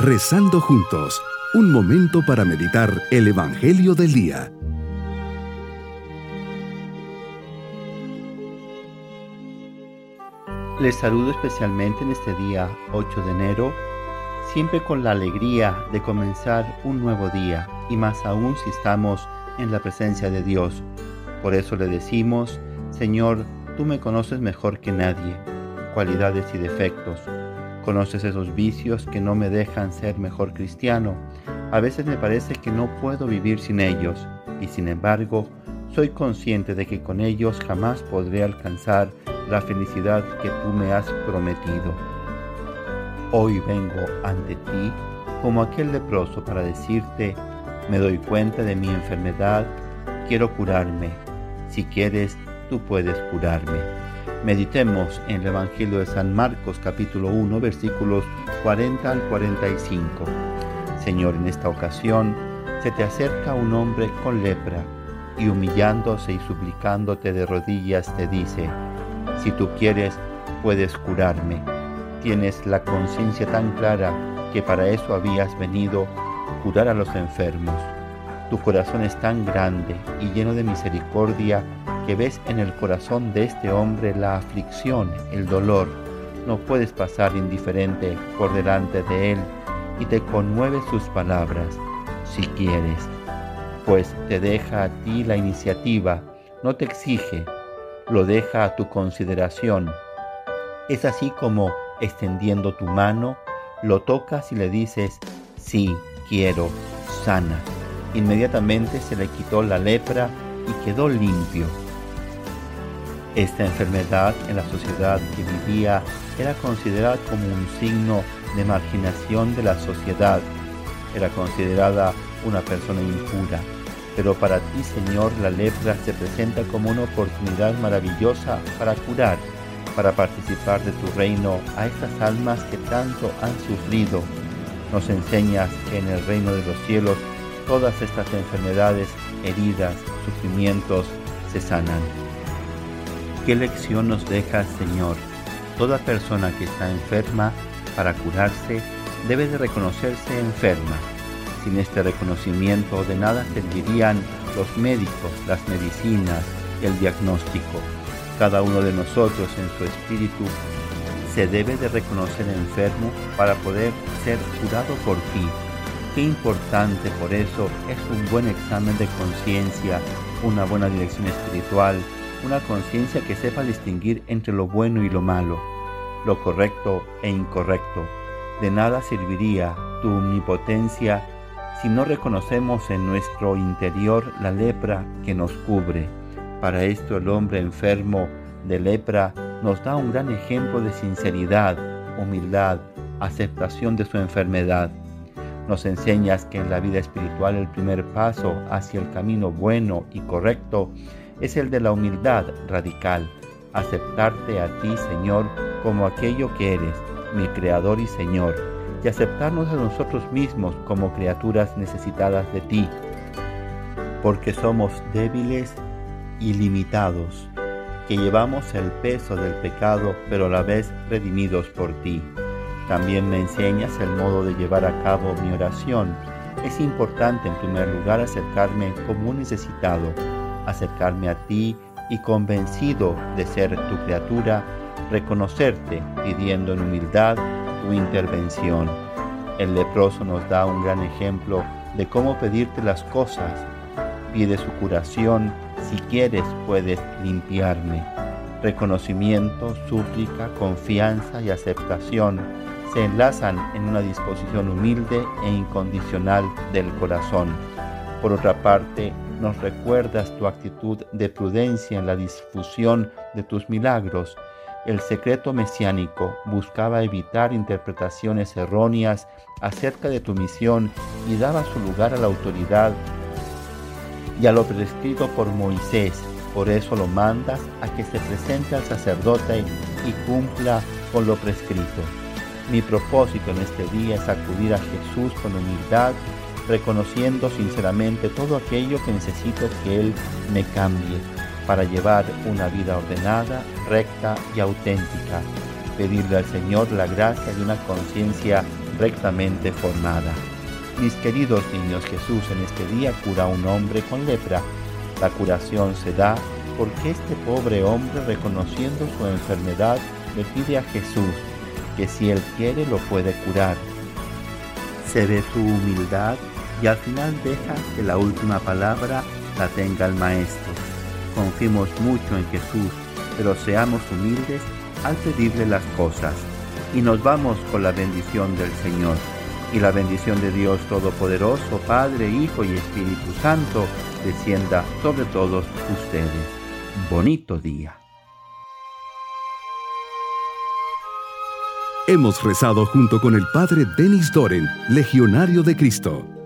Rezando juntos, un momento para meditar el Evangelio del Día. Les saludo especialmente en este día 8 de enero, siempre con la alegría de comenzar un nuevo día y más aún si estamos en la presencia de Dios. Por eso le decimos, Señor, tú me conoces mejor que nadie, cualidades y defectos. Conoces esos vicios que no me dejan ser mejor cristiano. A veces me parece que no puedo vivir sin ellos y sin embargo soy consciente de que con ellos jamás podré alcanzar la felicidad que tú me has prometido. Hoy vengo ante ti como aquel leproso para decirte, me doy cuenta de mi enfermedad, quiero curarme. Si quieres, tú puedes curarme. Meditemos en el Evangelio de San Marcos capítulo 1 versículos 40 al 45. Señor, en esta ocasión se te acerca un hombre con lepra y humillándose y suplicándote de rodillas te dice, si tú quieres, puedes curarme. Tienes la conciencia tan clara que para eso habías venido, curar a los enfermos. Tu corazón es tan grande y lleno de misericordia que ves en el corazón de este hombre la aflicción, el dolor. No puedes pasar indiferente por delante de él y te conmueve sus palabras, si quieres, pues te deja a ti la iniciativa, no te exige, lo deja a tu consideración. Es así como, extendiendo tu mano, lo tocas y le dices, sí, quiero, sana. Inmediatamente se le quitó la lepra y quedó limpio. Esta enfermedad en la sociedad que vivía era considerada como un signo de marginación de la sociedad. Era considerada una persona impura. Pero para ti, Señor, la lepra se presenta como una oportunidad maravillosa para curar, para participar de tu reino a estas almas que tanto han sufrido. Nos enseñas que en el reino de los cielos todas estas enfermedades, heridas, sufrimientos se sanan. ¿Qué lección nos deja, Señor? Toda persona que está enferma, para curarse, debe de reconocerse enferma sin este reconocimiento de nada servirían los médicos, las medicinas, el diagnóstico. Cada uno de nosotros en su espíritu se debe de reconocer enfermo para poder ser curado por ti. Qué importante por eso es un buen examen de conciencia, una buena dirección espiritual, una conciencia que sepa distinguir entre lo bueno y lo malo, lo correcto e incorrecto. De nada serviría tu omnipotencia si no reconocemos en nuestro interior la lepra que nos cubre. Para esto el hombre enfermo de lepra nos da un gran ejemplo de sinceridad, humildad, aceptación de su enfermedad. Nos enseñas que en la vida espiritual el primer paso hacia el camino bueno y correcto es el de la humildad radical, aceptarte a ti, Señor, como aquello que eres, mi Creador y Señor y aceptarnos a nosotros mismos como criaturas necesitadas de ti, porque somos débiles y limitados, que llevamos el peso del pecado, pero a la vez redimidos por ti. También me enseñas el modo de llevar a cabo mi oración. Es importante en primer lugar acercarme como un necesitado, acercarme a ti y convencido de ser tu criatura, reconocerte pidiendo en humildad tu intervención. El leproso nos da un gran ejemplo de cómo pedirte las cosas. Pide su curación, si quieres puedes limpiarme. Reconocimiento, súplica, confianza y aceptación se enlazan en una disposición humilde e incondicional del corazón. Por otra parte, nos recuerdas tu actitud de prudencia en la difusión de tus milagros el secreto mesiánico buscaba evitar interpretaciones erróneas acerca de tu misión y daba su lugar a la autoridad y a lo prescrito por Moisés. Por eso lo mandas a que se presente al sacerdote y cumpla con lo prescrito. Mi propósito en este día es acudir a Jesús con humildad, reconociendo sinceramente todo aquello que necesito que Él me cambie para llevar una vida ordenada, recta y auténtica. Pedirle al Señor la gracia de una conciencia rectamente formada. Mis queridos niños, Jesús en este día cura a un hombre con lepra. La curación se da porque este pobre hombre, reconociendo su enfermedad, le pide a Jesús que si él quiere lo puede curar. Se ve su humildad y al final deja que la última palabra la tenga el Maestro. Confiemos mucho en Jesús, pero seamos humildes al pedirle las cosas. Y nos vamos con la bendición del Señor. Y la bendición de Dios Todopoderoso, Padre, Hijo y Espíritu Santo, descienda sobre todos ustedes. Bonito día. Hemos rezado junto con el Padre Denis Doren, Legionario de Cristo.